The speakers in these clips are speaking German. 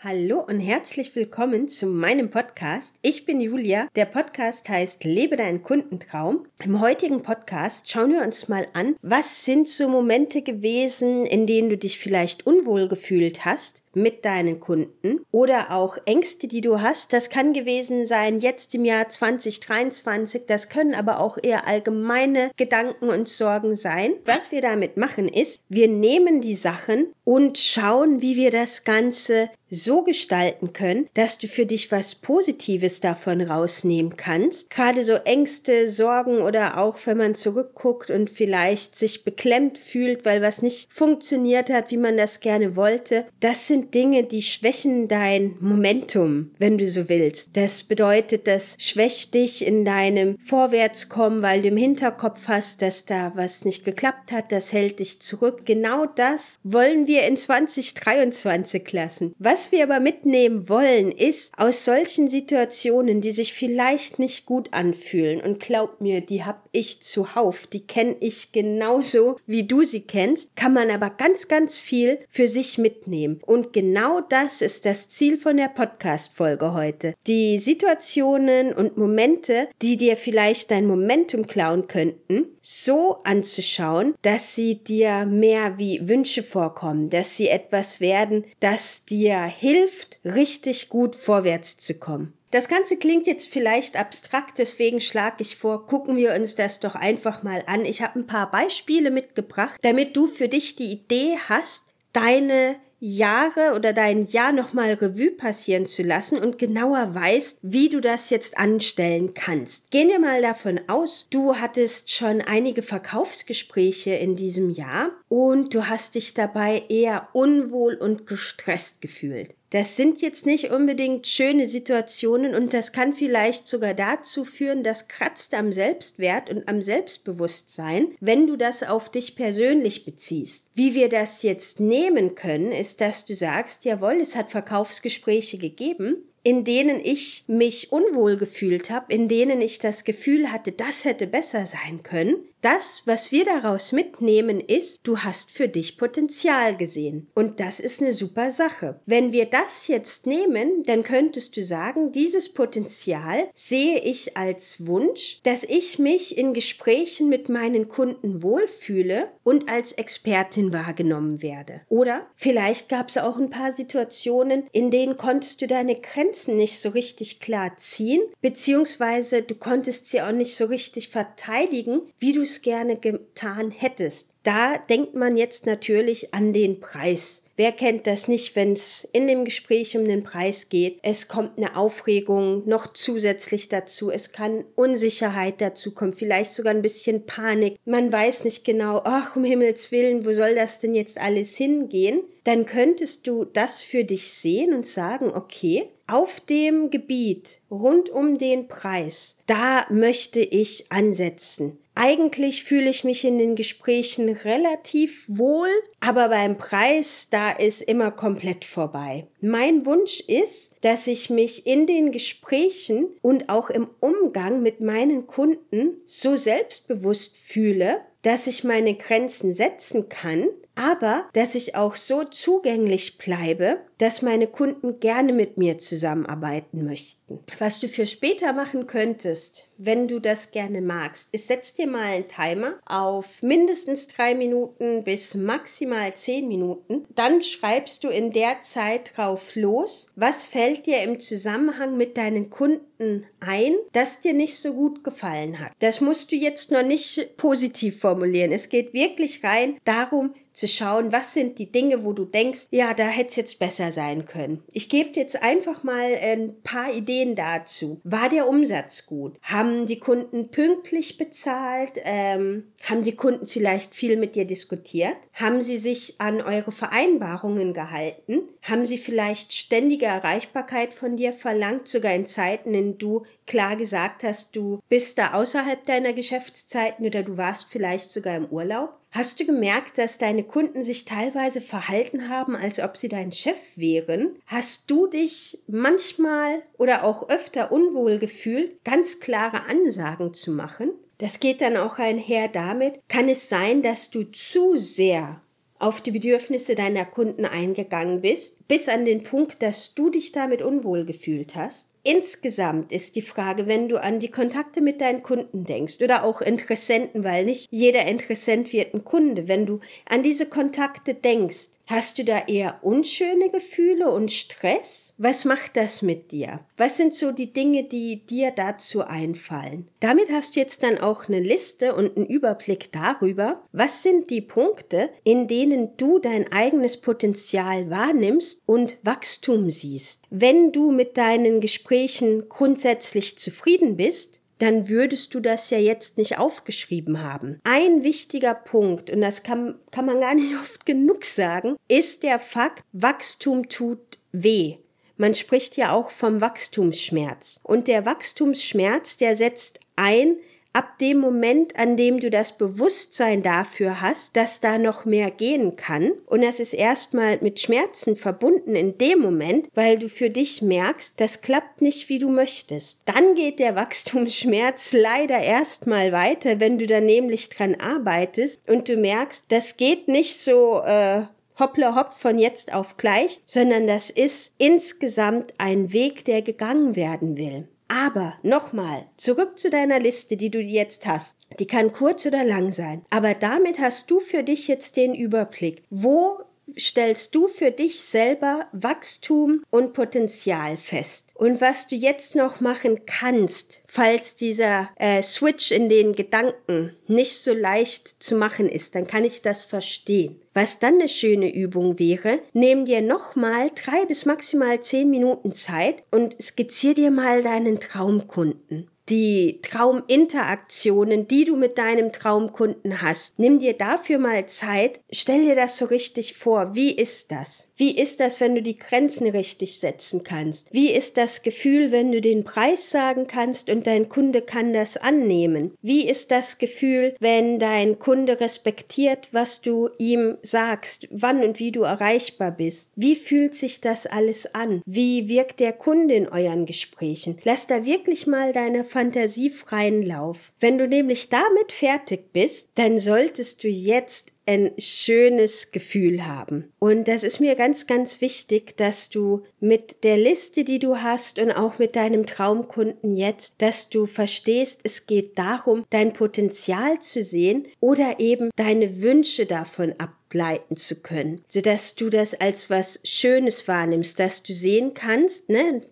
Hallo und herzlich willkommen zu meinem Podcast. Ich bin Julia. Der Podcast heißt Lebe deinen Kundentraum. Im heutigen Podcast schauen wir uns mal an, was sind so Momente gewesen, in denen du dich vielleicht unwohl gefühlt hast mit deinen Kunden oder auch Ängste, die du hast. Das kann gewesen sein jetzt im Jahr 2023. Das können aber auch eher allgemeine Gedanken und Sorgen sein. Was wir damit machen ist, wir nehmen die Sachen und schauen, wie wir das Ganze so gestalten können, dass du für dich was Positives davon rausnehmen kannst. Gerade so Ängste, Sorgen oder auch wenn man zurückguckt und vielleicht sich beklemmt fühlt, weil was nicht funktioniert hat, wie man das gerne wollte. Das sind Dinge, die schwächen dein Momentum, wenn du so willst. Das bedeutet, das schwächt dich in deinem Vorwärtskommen, weil du im Hinterkopf hast, dass da was nicht geklappt hat, das hält dich zurück. Genau das wollen wir in 2023 lassen. Was wir aber mitnehmen wollen, ist aus solchen Situationen, die sich vielleicht nicht gut anfühlen und glaub mir, die hab ich zuhauf, die kenne ich genauso wie du sie kennst, kann man aber ganz, ganz viel für sich mitnehmen und genau das ist das Ziel von der Podcast-Folge heute. Die Situationen und Momente, die dir vielleicht dein Momentum klauen könnten, so anzuschauen, dass sie dir mehr wie Wünsche vorkommen, dass sie etwas werden, das dir hilft, richtig gut vorwärts zu kommen. Das Ganze klingt jetzt vielleicht abstrakt, deswegen schlage ich vor, gucken wir uns das doch einfach mal an. Ich habe ein paar Beispiele mitgebracht, damit du für dich die Idee hast, deine Jahre oder dein Jahr nochmal Revue passieren zu lassen und genauer weißt, wie du das jetzt anstellen kannst. Gehen wir mal davon aus, du hattest schon einige Verkaufsgespräche in diesem Jahr und du hast dich dabei eher unwohl und gestresst gefühlt. Das sind jetzt nicht unbedingt schöne Situationen und das kann vielleicht sogar dazu führen, dass kratzt am Selbstwert und am Selbstbewusstsein, wenn du das auf dich persönlich beziehst. Wie wir das jetzt nehmen können, ist, dass du sagst, jawohl, es hat Verkaufsgespräche gegeben, in denen ich mich unwohl gefühlt habe, in denen ich das Gefühl hatte, das hätte besser sein können. Das, was wir daraus mitnehmen, ist, du hast für dich Potenzial gesehen. Und das ist eine super Sache. Wenn wir das jetzt nehmen, dann könntest du sagen, dieses Potenzial sehe ich als Wunsch, dass ich mich in Gesprächen mit meinen Kunden wohlfühle und als Expertin wahrgenommen werde. Oder vielleicht gab es auch ein paar Situationen, in denen konntest du deine Grenzen nicht so richtig klar ziehen, beziehungsweise du konntest sie auch nicht so richtig verteidigen, wie du es gerne getan hättest. Da denkt man jetzt natürlich an den Preis. Wer kennt das nicht, wenn es in dem Gespräch um den Preis geht? Es kommt eine Aufregung noch zusätzlich dazu. Es kann Unsicherheit dazu kommen, vielleicht sogar ein bisschen Panik. Man weiß nicht genau, ach, um Himmels Willen, wo soll das denn jetzt alles hingehen? Dann könntest du das für dich sehen und sagen, okay, auf dem Gebiet rund um den Preis, da möchte ich ansetzen. Eigentlich fühle ich mich in den Gesprächen relativ wohl, aber beim Preis, da ist immer komplett vorbei. Mein Wunsch ist, dass ich mich in den Gesprächen und auch im Umgang mit meinen Kunden so selbstbewusst fühle, dass ich meine Grenzen setzen kann, aber dass ich auch so zugänglich bleibe, dass meine Kunden gerne mit mir zusammenarbeiten möchten. Was du für später machen könntest, wenn du das gerne magst, ist, setz dir mal einen Timer auf mindestens drei Minuten bis maximal zehn Minuten. Dann schreibst du in der Zeit drauf los, was fällt dir im Zusammenhang mit deinen Kunden ein, das dir nicht so gut gefallen hat. Das musst du jetzt noch nicht positiv formulieren. Es geht wirklich rein darum, zu schauen, was sind die Dinge, wo du denkst, ja, da hätte es jetzt besser sein können. Ich gebe jetzt einfach mal ein paar Ideen dazu. War der Umsatz gut? Haben die Kunden pünktlich bezahlt? Ähm, haben die Kunden vielleicht viel mit dir diskutiert? Haben sie sich an eure Vereinbarungen gehalten? Haben sie vielleicht ständige Erreichbarkeit von dir verlangt, sogar in Zeiten, in denen du klar gesagt hast, du bist da außerhalb deiner Geschäftszeiten oder du warst vielleicht sogar im Urlaub? Hast du gemerkt, dass deine Kunden sich teilweise verhalten haben, als ob sie dein Chef wären? Hast du dich manchmal oder auch öfter unwohl gefühlt, ganz klare Ansagen zu machen? Das geht dann auch einher damit, kann es sein, dass du zu sehr auf die Bedürfnisse deiner Kunden eingegangen bist, bis an den Punkt, dass du dich damit unwohl gefühlt hast. Insgesamt ist die Frage, wenn du an die Kontakte mit deinen Kunden denkst oder auch Interessenten, weil nicht jeder Interessent wird ein Kunde, wenn du an diese Kontakte denkst, Hast du da eher unschöne Gefühle und Stress? Was macht das mit dir? Was sind so die Dinge, die dir dazu einfallen? Damit hast du jetzt dann auch eine Liste und einen Überblick darüber, was sind die Punkte, in denen du dein eigenes Potenzial wahrnimmst und Wachstum siehst. Wenn du mit deinen Gesprächen grundsätzlich zufrieden bist, dann würdest du das ja jetzt nicht aufgeschrieben haben. Ein wichtiger Punkt, und das kann, kann man gar nicht oft genug sagen, ist der Fakt, Wachstum tut weh. Man spricht ja auch vom Wachstumsschmerz. Und der Wachstumsschmerz, der setzt ein, ab dem Moment, an dem du das Bewusstsein dafür hast, dass da noch mehr gehen kann. Und das ist erstmal mit Schmerzen verbunden in dem Moment, weil du für dich merkst, das klappt nicht, wie du möchtest. Dann geht der Wachstumsschmerz leider erstmal weiter, wenn du da nämlich dran arbeitest und du merkst, das geht nicht so, äh, hoppla hopp von jetzt auf gleich, sondern das ist insgesamt ein Weg, der gegangen werden will. Aber nochmal, zurück zu deiner Liste, die du jetzt hast. Die kann kurz oder lang sein. Aber damit hast du für dich jetzt den Überblick. Wo stellst du für dich selber Wachstum und Potenzial fest. Und was du jetzt noch machen kannst, falls dieser äh, Switch in den Gedanken nicht so leicht zu machen ist, dann kann ich das verstehen. Was dann eine schöne Übung wäre, nimm dir nochmal drei bis maximal zehn Minuten Zeit und skizzier dir mal deinen Traumkunden die Trauminteraktionen, die du mit deinem Traumkunden hast. Nimm dir dafür mal Zeit, stell dir das so richtig vor. Wie ist das? Wie ist das, wenn du die Grenzen richtig setzen kannst? Wie ist das Gefühl, wenn du den Preis sagen kannst und dein Kunde kann das annehmen? Wie ist das Gefühl, wenn dein Kunde respektiert, was du ihm sagst, wann und wie du erreichbar bist? Wie fühlt sich das alles an? Wie wirkt der Kunde in euren Gesprächen? Lass da wirklich mal deine fantasiefreien Lauf. Wenn du nämlich damit fertig bist, dann solltest du jetzt ein schönes Gefühl haben. Und das ist mir ganz, ganz wichtig, dass du mit der Liste, die du hast und auch mit deinem Traumkunden jetzt, dass du verstehst, es geht darum, dein Potenzial zu sehen oder eben deine Wünsche davon ableiten zu können, sodass du das als was Schönes wahrnimmst, dass du sehen kannst, ne,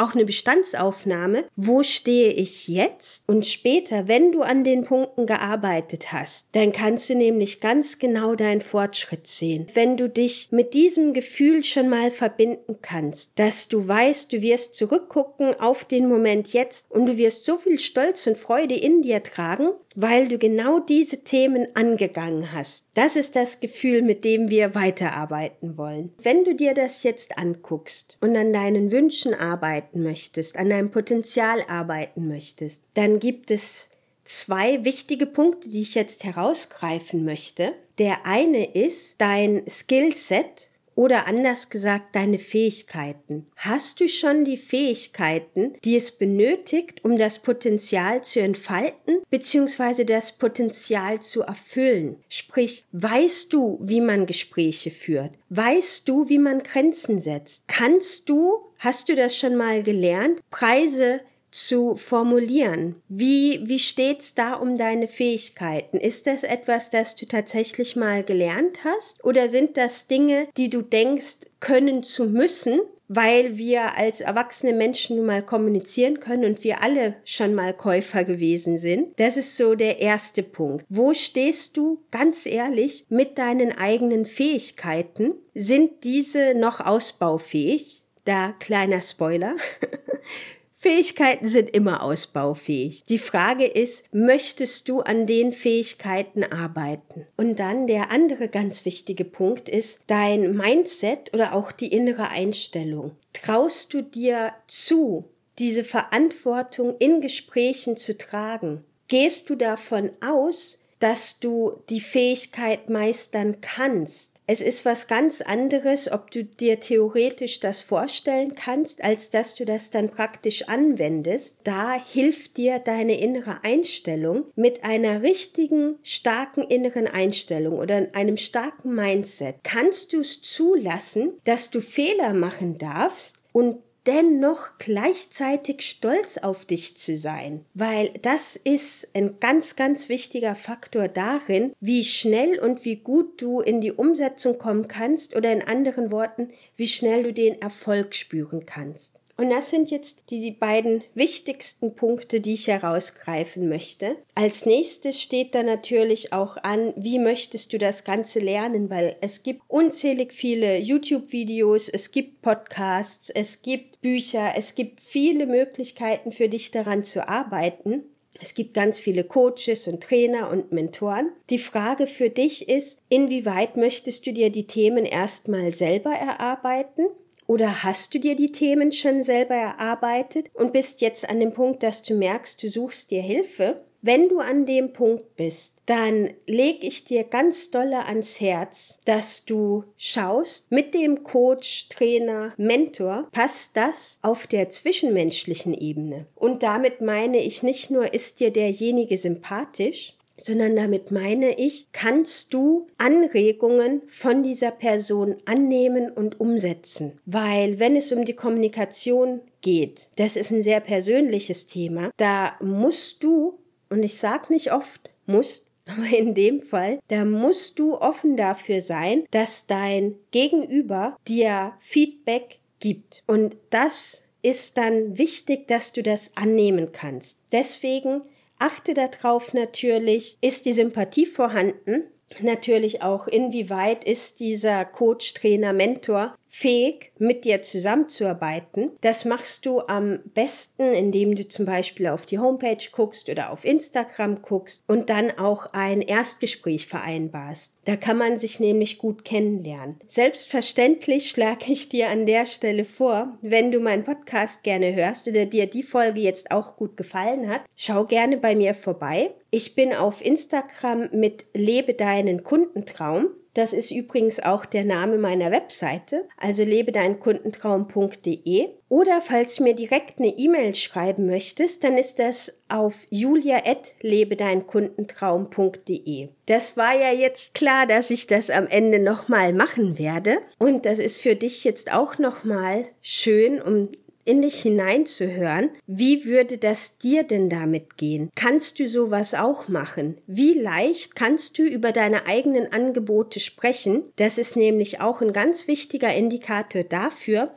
auch eine Bestandsaufnahme, wo stehe ich jetzt und später, wenn du an den Punkten gearbeitet hast, dann kannst du nämlich ganz genau deinen Fortschritt sehen. Wenn du dich mit diesem Gefühl schon mal verbinden kannst, dass du weißt, du wirst zurückgucken auf den Moment jetzt und du wirst so viel Stolz und Freude in dir tragen, weil du genau diese Themen angegangen hast. Das ist das Gefühl, mit dem wir weiterarbeiten wollen. Wenn du dir das jetzt anguckst und an deinen Wünschen arbeiten möchtest, an deinem Potenzial arbeiten möchtest, dann gibt es zwei wichtige Punkte, die ich jetzt herausgreifen möchte. Der eine ist dein Skillset, oder anders gesagt, deine Fähigkeiten. Hast du schon die Fähigkeiten, die es benötigt, um das Potenzial zu entfalten bzw. das Potenzial zu erfüllen? Sprich, weißt du, wie man Gespräche führt? Weißt du, wie man Grenzen setzt? Kannst du, hast du das schon mal gelernt, Preise zu formulieren. Wie, wie steht's da um deine Fähigkeiten? Ist das etwas, das du tatsächlich mal gelernt hast? Oder sind das Dinge, die du denkst, können zu müssen, weil wir als erwachsene Menschen nun mal kommunizieren können und wir alle schon mal Käufer gewesen sind. Das ist so der erste Punkt. Wo stehst du ganz ehrlich mit deinen eigenen Fähigkeiten? Sind diese noch ausbaufähig? Da kleiner Spoiler. Fähigkeiten sind immer ausbaufähig. Die Frage ist, möchtest du an den Fähigkeiten arbeiten? Und dann der andere ganz wichtige Punkt ist dein Mindset oder auch die innere Einstellung. Traust du dir zu, diese Verantwortung in Gesprächen zu tragen? Gehst du davon aus, dass du die Fähigkeit meistern kannst? Es ist was ganz anderes, ob du dir theoretisch das vorstellen kannst, als dass du das dann praktisch anwendest. Da hilft dir deine innere Einstellung mit einer richtigen, starken inneren Einstellung oder einem starken Mindset. Kannst du es zulassen, dass du Fehler machen darfst und dennoch gleichzeitig stolz auf dich zu sein, weil das ist ein ganz, ganz wichtiger Faktor darin, wie schnell und wie gut du in die Umsetzung kommen kannst oder in anderen Worten, wie schnell du den Erfolg spüren kannst. Und das sind jetzt die beiden wichtigsten Punkte, die ich herausgreifen möchte. Als nächstes steht da natürlich auch an, wie möchtest du das Ganze lernen, weil es gibt unzählig viele YouTube-Videos, es gibt Podcasts, es gibt Bücher, es gibt viele Möglichkeiten für dich daran zu arbeiten. Es gibt ganz viele Coaches und Trainer und Mentoren. Die Frage für dich ist, inwieweit möchtest du dir die Themen erstmal selber erarbeiten oder hast du dir die Themen schon selber erarbeitet und bist jetzt an dem Punkt, dass du merkst, du suchst dir Hilfe? Wenn du an dem Punkt bist, dann leg ich dir ganz dolle ans Herz, dass du schaust mit dem Coach, Trainer, Mentor, passt das auf der zwischenmenschlichen Ebene. Und damit meine ich nicht nur, ist dir derjenige sympathisch, sondern damit meine ich, kannst du Anregungen von dieser Person annehmen und umsetzen. Weil wenn es um die Kommunikation geht, das ist ein sehr persönliches Thema, da musst du, und ich sag nicht oft, musst, aber in dem Fall, da musst du offen dafür sein, dass dein Gegenüber dir Feedback gibt. Und das ist dann wichtig, dass du das annehmen kannst. Deswegen Achte darauf natürlich, ist die Sympathie vorhanden? Natürlich auch, inwieweit ist dieser Coach, Trainer, Mentor fähig, mit dir zusammenzuarbeiten. Das machst du am besten, indem du zum Beispiel auf die Homepage guckst oder auf Instagram guckst und dann auch ein Erstgespräch vereinbarst. Da kann man sich nämlich gut kennenlernen. Selbstverständlich schlage ich dir an der Stelle vor, wenn du meinen Podcast gerne hörst oder dir die Folge jetzt auch gut gefallen hat, schau gerne bei mir vorbei. Ich bin auf Instagram mit Lebe deinen Kundentraum. Das ist übrigens auch der Name meiner Webseite, also lebe dein Kundentraum.de. Oder falls du mir direkt eine E-Mail schreiben möchtest, dann ist das auf julia.lebedeinkundentraum.de. Das war ja jetzt klar, dass ich das am Ende nochmal machen werde. Und das ist für dich jetzt auch nochmal schön, um in dich hineinzuhören, wie würde das dir denn damit gehen? Kannst du sowas auch machen? Wie leicht kannst du über deine eigenen Angebote sprechen? Das ist nämlich auch ein ganz wichtiger Indikator dafür,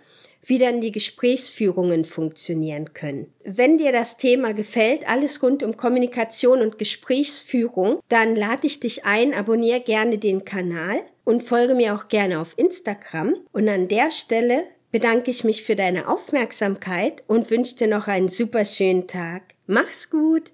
wie dann die Gesprächsführungen funktionieren können. Wenn dir das Thema gefällt, alles rund um Kommunikation und Gesprächsführung, dann lade ich dich ein, abonniere gerne den Kanal und folge mir auch gerne auf Instagram. Und an der Stelle bedanke ich mich für deine Aufmerksamkeit und wünsche dir noch einen super schönen Tag. Mach's gut!